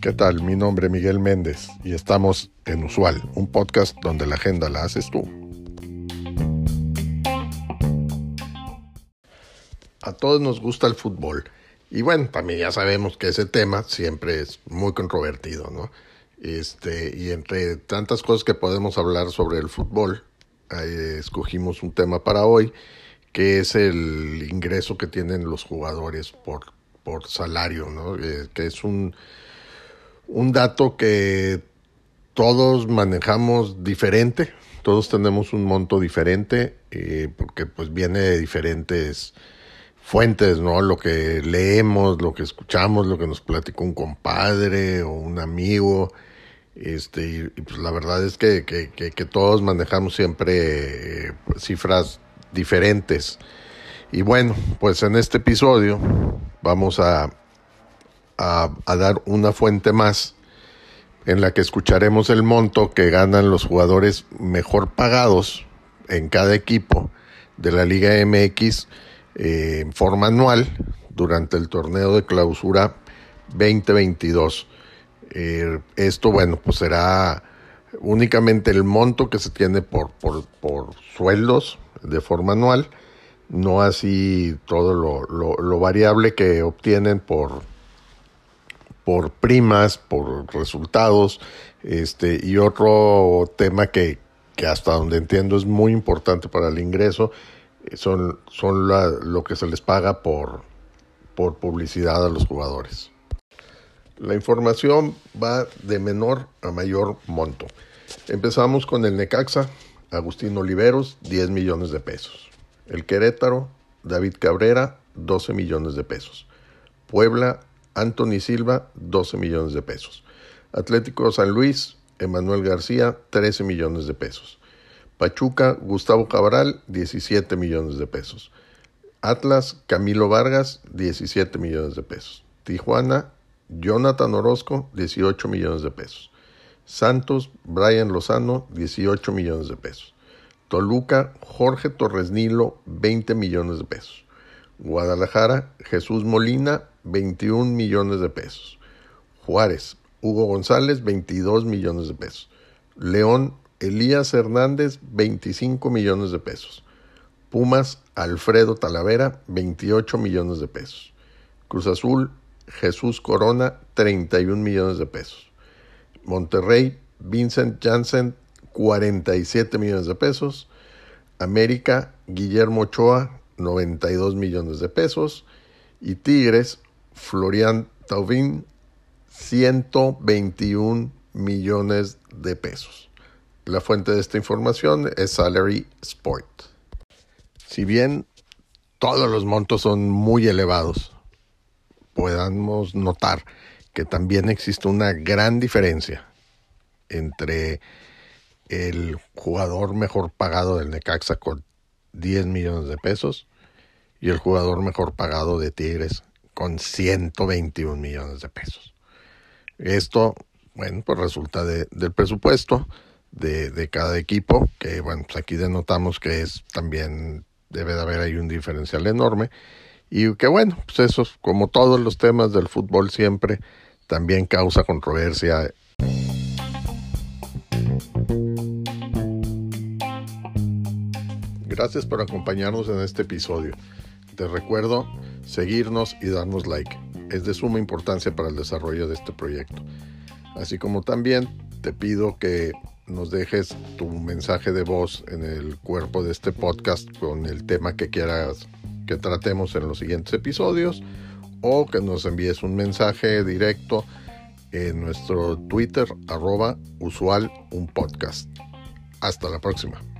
¿Qué tal? Mi nombre es Miguel Méndez y estamos en Usual, un podcast donde la agenda la haces tú. A todos nos gusta el fútbol y bueno, también ya sabemos que ese tema siempre es muy controvertido, ¿no? Este, y entre tantas cosas que podemos hablar sobre el fútbol, escogimos un tema para hoy, que es el ingreso que tienen los jugadores por, por salario, ¿no? Eh, que es un, un dato que todos manejamos diferente, todos tenemos un monto diferente, eh, porque pues viene de diferentes fuentes, ¿no? Lo que leemos, lo que escuchamos, lo que nos platicó un compadre o un amigo. Este, y, pues la verdad es que, que, que, todos manejamos siempre eh, cifras diferentes. Y bueno, pues en este episodio vamos a, a, dar una fuente más en la que escucharemos el monto que ganan los jugadores mejor pagados en cada equipo de la Liga MX eh, en forma anual durante el torneo de clausura 2022. Eh, esto, bueno, pues será únicamente el monto que se tiene por, por, sueldos de forma anual, no así todo lo, variable que obtienen por, por primas, por resultados, este, y otro tema que, que hasta donde entiendo es muy importante para el ingreso, son, son lo que se les paga por, por publicidad a los jugadores. La información va de menor a mayor monto. Empezamos con el Necaxa, Agustín Oliveros, 10 millones de pesos. El Querétaro, David Cabrera, 12 millones de pesos. Puebla, Anthony Silva, 12 millones de pesos. Atlético San Luis, Emanuel García, 13 millones de pesos. Pachuca, Gustavo Cabral, 17 millones de pesos. Atlas, Camilo Vargas, 17 millones de pesos. Tijuana, Jonathan Orozco, 18 millones de pesos. Santos, Brian Lozano, 18 millones de pesos. Toluca, Jorge Torres Nilo, 20 millones de pesos. Guadalajara, Jesús Molina, 21 millones de pesos. Juárez, Hugo González, 22 millones de pesos. León, Elías Hernández, 25 millones de pesos. Pumas, Alfredo Talavera, 28 millones de pesos. Cruz Azul, Jesús Corona, 31 millones de pesos. Monterrey, Vincent Janssen, 47 millones de pesos. América, Guillermo Ochoa, 92 millones de pesos. Y Tigres, Florian Taubín, 121 millones de pesos. La fuente de esta información es Salary Sport. Si bien todos los montos son muy elevados, podamos notar que también existe una gran diferencia entre el jugador mejor pagado del Necaxa con 10 millones de pesos y el jugador mejor pagado de Tigres con 121 millones de pesos. Esto, bueno, pues resulta del presupuesto de, cada equipo, que bueno, pues aquí denotamos que es también debe de haber ahí un diferencial enorme y que bueno, pues eso como todos los temas del fútbol siempre también causa controversia. Gracias por acompañarnos en este episodio. Te recuerdo seguirnos y darnos like. Es de suma importancia para el desarrollo de este proyecto. Así como también te pido que nos dejes tu mensaje de voz en el cuerpo de este podcast con el tema que quieras que tratemos en los siguientes episodios o que nos envíes un mensaje directo en nuestro Twitter arroba usual un podcast. Hasta la próxima.